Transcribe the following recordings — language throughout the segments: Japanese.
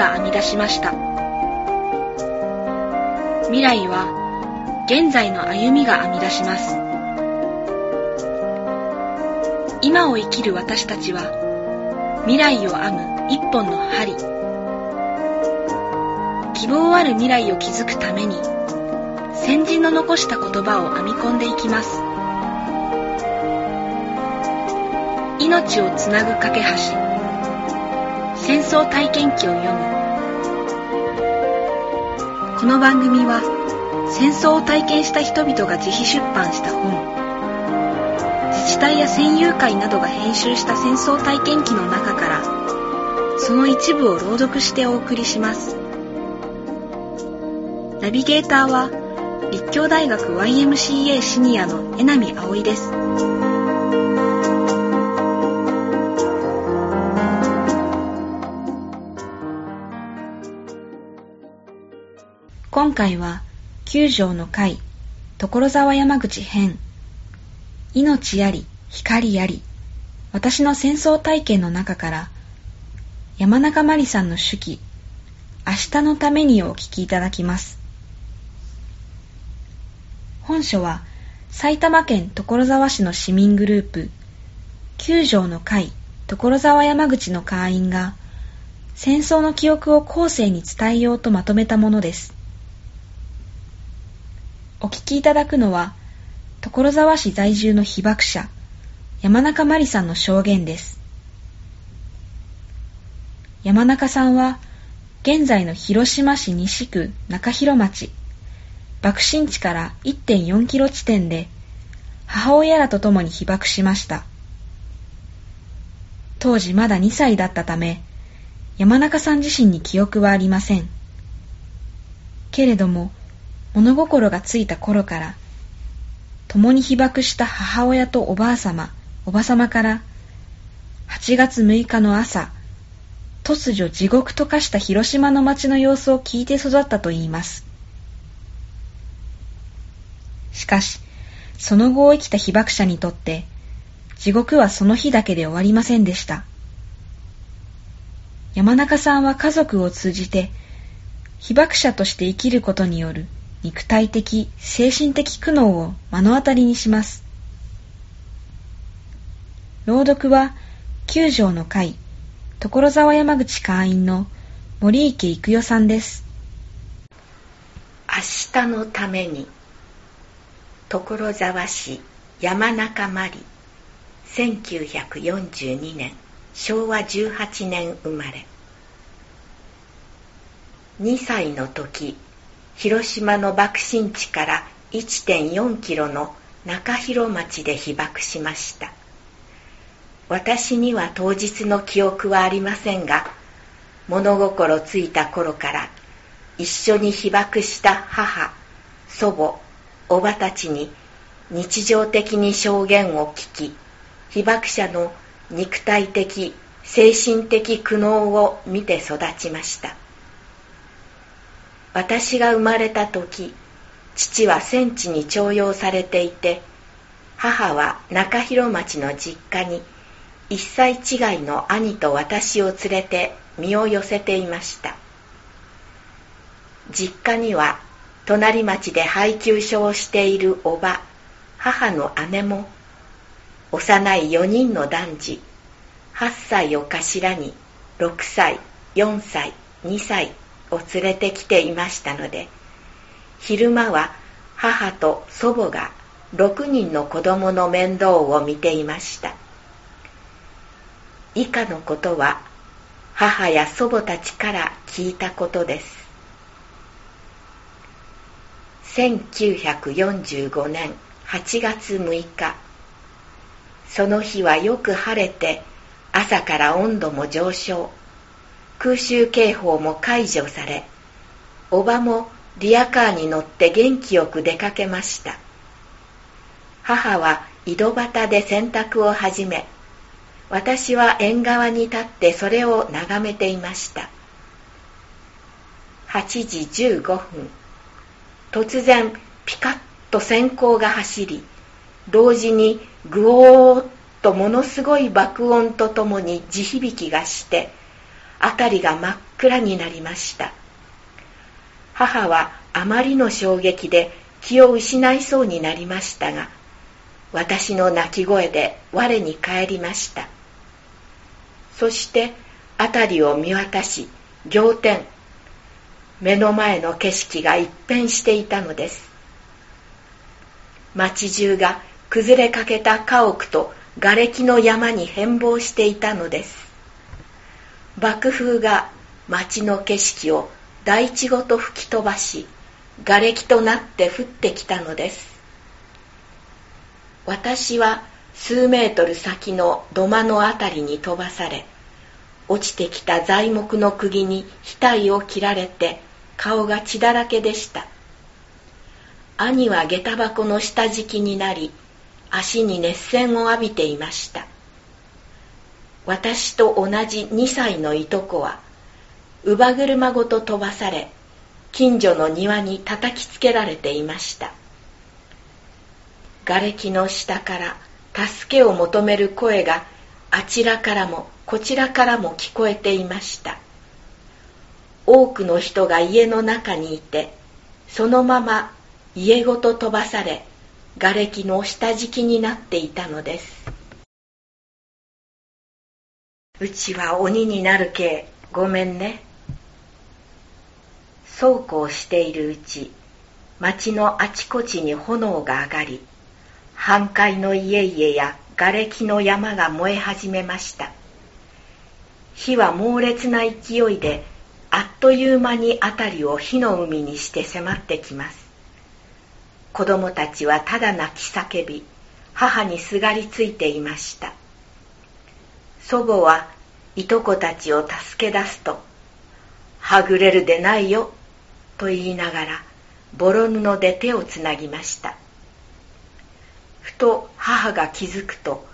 が編み出しました。未来は現在の歩みが編み出します。今を生きる私たちは未来を編む一本の針。希望ある未来を築くために先人の残した言葉を編み込んでいきます。命をつなぐ架け橋。戦争体験記を読む。この番組は戦争を体験した人々が自費出版した本。自治体や戦友会などが編集した戦争体験記の中からその一部を朗読してお送りします。ナビゲーターは立教大学 YMCA シニアの江波葵です。今回は九条の会所沢山口編。命あり光あり。私の戦争体験の中から山中真理さんの手記明日のためにお聞きいただきます。本書は埼玉県所沢市の市民グループ九条の会所沢山口の会員が戦争の記憶を後世に伝えようとまとめたものです。お聞きいただくのは、所沢市在住の被爆者、山中真理さんの証言です。山中さんは、現在の広島市西区中広町、爆心地から1.4キロ地点で、母親らと共に被爆しました。当時まだ2歳だったため、山中さん自身に記憶はありません。けれども、物心がついた頃から、共に被爆した母親とおばあさま、おばさまから、8月6日の朝、突如地獄と化した広島の街の様子を聞いて育ったといいます。しかし、その後を生きた被爆者にとって、地獄はその日だけで終わりませんでした。山中さんは家族を通じて、被爆者として生きることによる肉体的、精神的苦悩を目の当たりにします。朗読は、九条の会、所沢山口会員の森池育代さんです。明日のために、所沢市山中まり、1942年、昭和18年生まれ。2歳の時、広島の爆心地から1.4キロの中広町で被爆しました。私には当日の記憶はありませんが物心ついた頃から一緒に被爆した母祖母おばたちに日常的に証言を聞き被爆者の肉体的精神的苦悩を見て育ちました。私が生まれた時父は戦地に徴用されていて母は中広町の実家に1歳違いの兄と私を連れて身を寄せていました。実家には隣町で配給所をしているおば母の姉も幼い4人の男児8歳を頭に6歳4歳2歳を連れてきていましたので昼間は母と祖母が6人の子供の面倒を見ていました。以下のことは母や祖母たちから聞いたことです。1945年8月6日その日はよく晴れて朝から温度も上昇。空襲警報も解除されおばもリアカーに乗って元気よく出かけました。母は井戸端で洗濯を始め私は縁側に立ってそれを眺めていました。8時15分突然ピカッと閃光が走り同時にグオーッとものすごい爆音とともに地響きがして辺りが真っ暗になりました。母はあまりの衝撃で気を失いそうになりましたが私の泣き声で我に返りました。そして辺りを見渡し仰天。目の前の景色が一変していたのです。町中が崩れかけた家屋と瓦礫の山に変貌していたのです。爆風が町の景色を大地ごと吹き飛ばし瓦礫となって降ってきたのです。私は数メートル先の土間のあたりに飛ばされ落ちてきた材木の釘に額を切られて顔が血だらけでした。兄は下駄箱の下敷きになり足に熱線を浴びていました。私と同じ2歳のいとこは乳母車ごと飛ばされ近所の庭に叩きつけられていました。瓦礫の下から助けを求める声があちらからもこちらからも聞こえていました。多くの人が家の中にいてそのまま家ごと飛ばされ瓦礫の下敷きになっていたのです。うちは鬼になるけ。ごめんね。そうこうしているうち町のあちこちに炎が上がり半壊の家々や瓦礫の山が燃え始めました。火は猛烈な勢いであっという間に辺りを火の海にして迫ってきます。子供たちはただ泣き叫び母にすがりついていました。祖母はいとこたちを助け出すと「はぐれるでないよ」と言いながらボロ布で手をつなぎました。ふと母が気づくと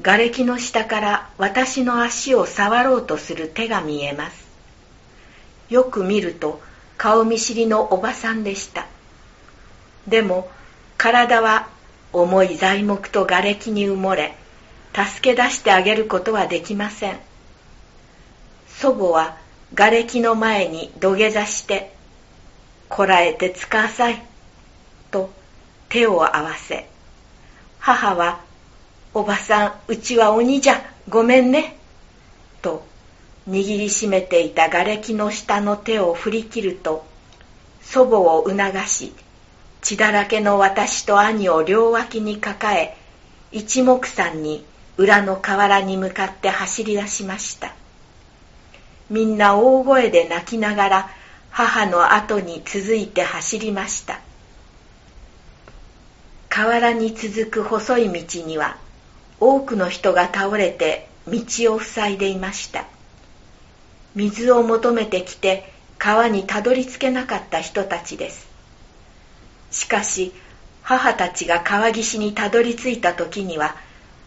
瓦礫の下から私の足を触ろうとする手が見えます。よく見ると顔見知りのおばさんでした。でも体は重い材木と瓦礫に埋もれ助け出してあげることはできません。祖母は瓦礫の前に土下座して「こらえて使わさい」と手を合わせ母は「おばさんうちは鬼じゃごめんね」と握りしめていた瓦礫の下の手を振り切ると祖母を促し血だらけの私と兄を両脇に抱え一目散に裏の河原に向かって走り出しました。みんな大声で泣きながら母の後に続いて走りました。河原に続く細い道には多くの人が倒れて道を塞いでいました。水を求めてきて川にたどり着けなかった人たちです。しかし母たちが川岸にたどり着いた時には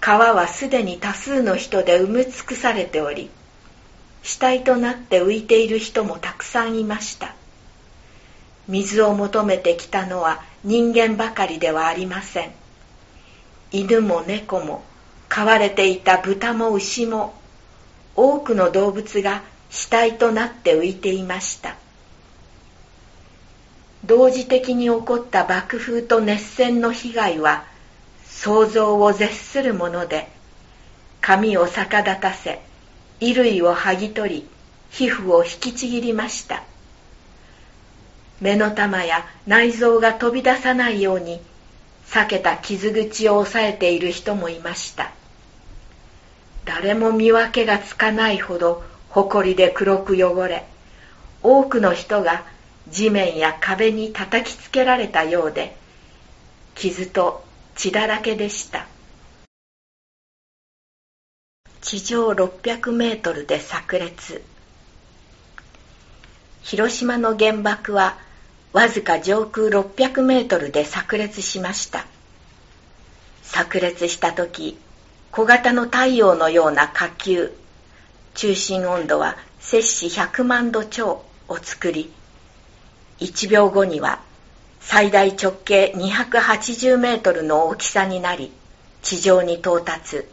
川はすでに多数の人で埋め尽くされており死体となって浮いている人もたくさんいました。水を求めてきたのは人間ばかりではありません。犬も猫も飼われていた豚も牛も多くの動物が死体となって浮いていました。同時的に起こった爆風と熱線の被害は想像を絶するもので髪を逆立たせ衣類を剥ぎ取り皮膚を引きちぎりました。目の玉や内臓が飛び出さないように避けた傷口を押さえている人もいました。誰も見分けがつかないほど埃で黒く汚れ多くの人が地面や壁に叩きつけられたようで傷と血だらけでした。地上600メートルで炸裂。広島の原爆はわずか上空600メートルで炸裂しました。炸裂した時小型の太陽のような火球中心温度は摂氏100万度超を作り1秒後には最大直径280メートルの大きさになり地上に到達。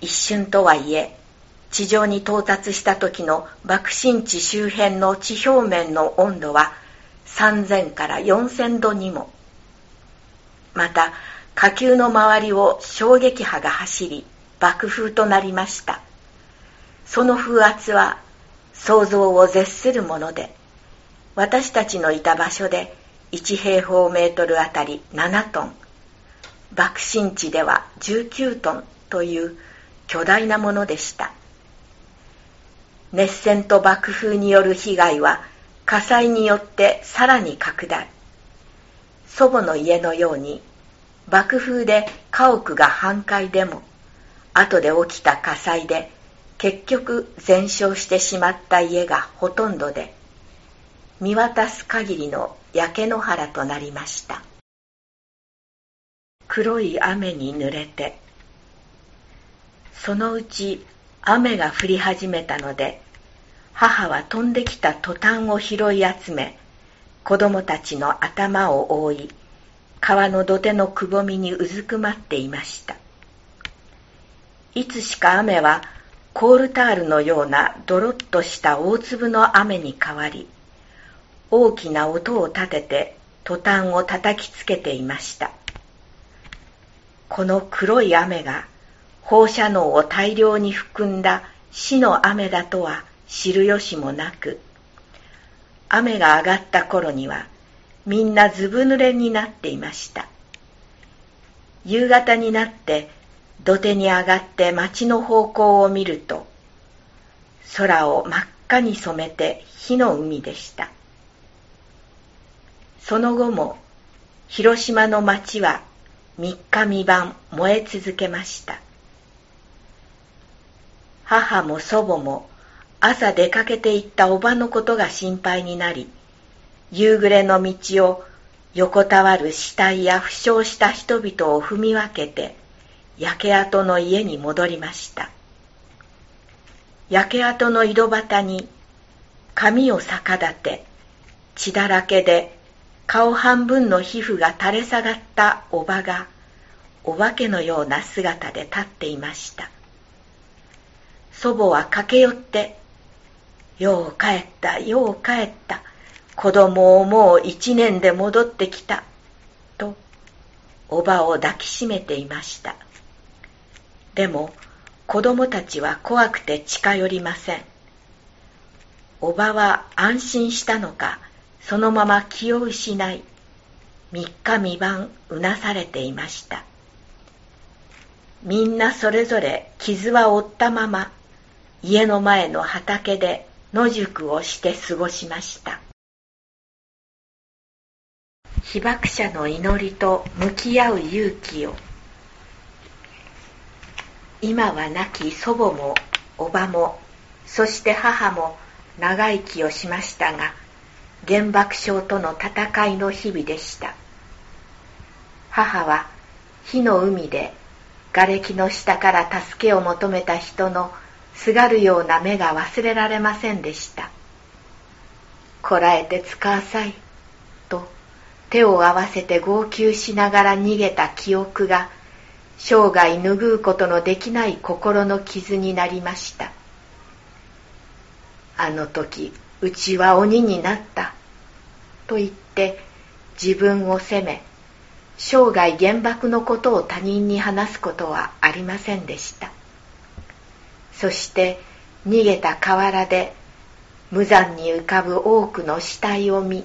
一瞬とはいえ地上に到達した時の爆心地周辺の地表面の温度は3000から4000度にも。また火球の周りを衝撃波が走り爆風となりました。その風圧は想像を絶するもので私たちのいた場所で1平方メートルあたり7トン。爆心地では19トンという巨大なものでした。熱線と爆風による被害は火災によってさらに拡大。祖母の家のように爆風で家屋が半壊でも後で起きた火災で結局全焼してしまった家がほとんどで見渡す限りの焼け野原となりました。黒い雨に濡れてそのうち雨が降り始めたので母は飛んできたトタンを拾い集め子供たちの頭を覆い川の土手のくぼみにうずくまっていました。いつしか雨はコールタールのようなドロッとした大粒の雨に変わり大きな音を立ててトタンを叩きつけていました。この黒い雨が放射能を大量に含んだ死の雨だとは知る由もなく雨が上がった頃にはみんなずぶ濡れになっていました。夕方になって土手に上がって町の方向を見ると空を真っ赤に染めて火の海でした。その後も広島の町は三日三晩燃え続けました。母も祖母も朝出かけて行ったおばのことが心配になり夕暮れの道を横たわる死体や負傷した人々を踏み分けて焼け跡の家に戻りました。焼け跡の井戸端に髪を逆立て血だらけで顔半分の皮膚が垂れ下がったおばがお化けのような姿で立っていました。祖母は駆け寄って「よう帰ったよう帰った。子供をもう一年で戻ってきた」とおばを抱きしめていました。でも子供たちは怖くて近寄りません。おばは安心したのかそのまま気を失い。三日三晩うなされていました。みんなそれぞれ傷は負ったまま家の前の畑で野宿をして過ごしました。被爆者の祈りと向き合う勇気を今は亡き祖母もおばもそして母も長生きをしましたが原爆症との戦いの日々でした。母は火の海で瓦礫の下から助けを求めた人のすがるような目が忘れられませんでした。こらえて使わさいと手を合わせて号泣しながら逃げた記憶が生涯拭うことのできない心の傷になりました。あの時うちは鬼になった。と言って自分を責め生涯原爆のことを他人に話すことはありませんでした。そして逃げた河原で無残に浮かぶ多くの死体を見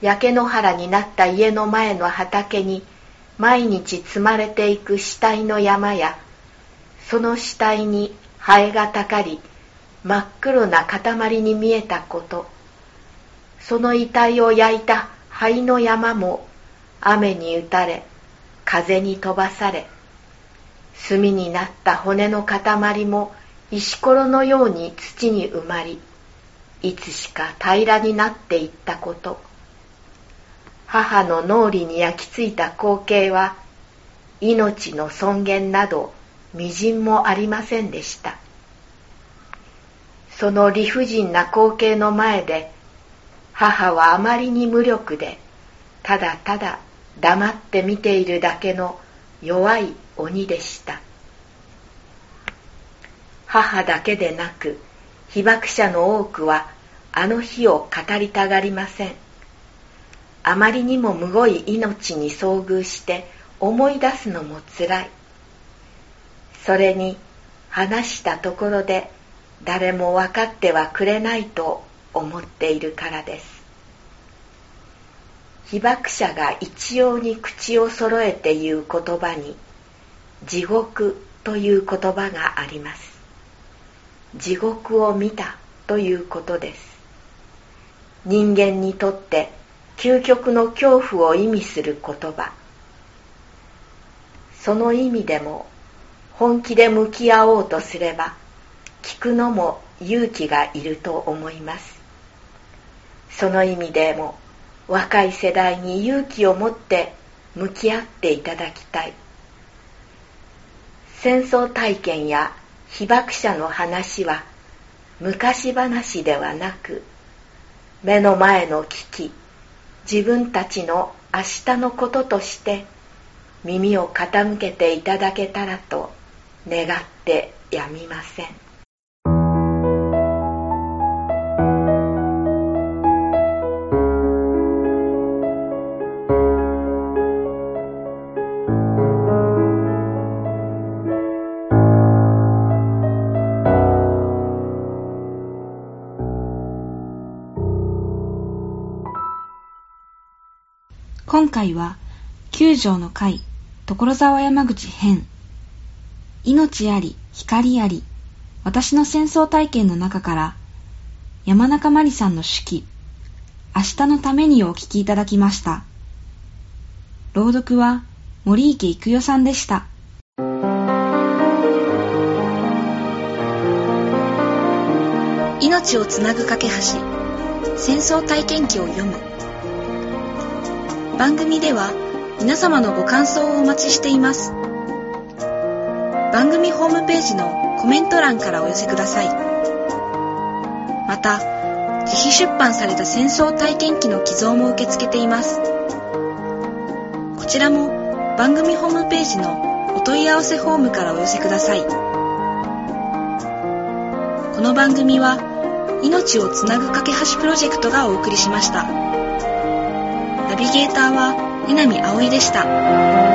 焼け野原になった家の前の畑に毎日積まれていく死体の山やその死体にハエがたかり真っ黒な塊に見えたこと。その遺体を焼いた灰の山も雨に打たれ風に飛ばされ炭になった骨の塊も石ころのように土に埋まりいつしか平らになっていったこと。母の脳裏に焼き付いた光景は命の尊厳などみじんもありませんでした。その理不尽な光景の前で母はあまりに無力でただただ黙って見ているだけの弱い鬼でした。母だけでなく被爆者の多くはあの日を語りたがりません。あまりにもむごい命に遭遇して思い出すのもつらい。それに話したところで誰も分かってはくれないと思っているからです。被爆者が一様に口を揃えて言う言葉に地獄という言葉があります。地獄を見たということです。人間にとって究極の恐怖を意味する言葉。その意味でも本気で向き合おうとすれば聞くのも勇気がいると思います。その意味でも若い世代に勇気を持って向き合っていただきたい。戦争体験や被爆者の話は昔話ではなく目の前の危機自分たちの明日のこととして耳を傾けていただけたらと願ってやみません。回は、九条の会、所沢山口編、命あり、光あり、私の戦争体験の中から、山中まりさんの手記、明日のためにお聞きいただきました。朗読は森池育代さんでした。命をつなぐ架け橋、戦争体験記を読む。番組では皆様のご感想をお待ちしています。番組ホームページのコメント欄からお寄せください。また、自費出版された戦争体験記の寄贈も受け付けています。こちらも番組ホームページのお問い合わせフォームからお寄せください。この番組は命をつなぐ架け橋プロジェクトがお送りしました。ナビゲーターは南葵でした。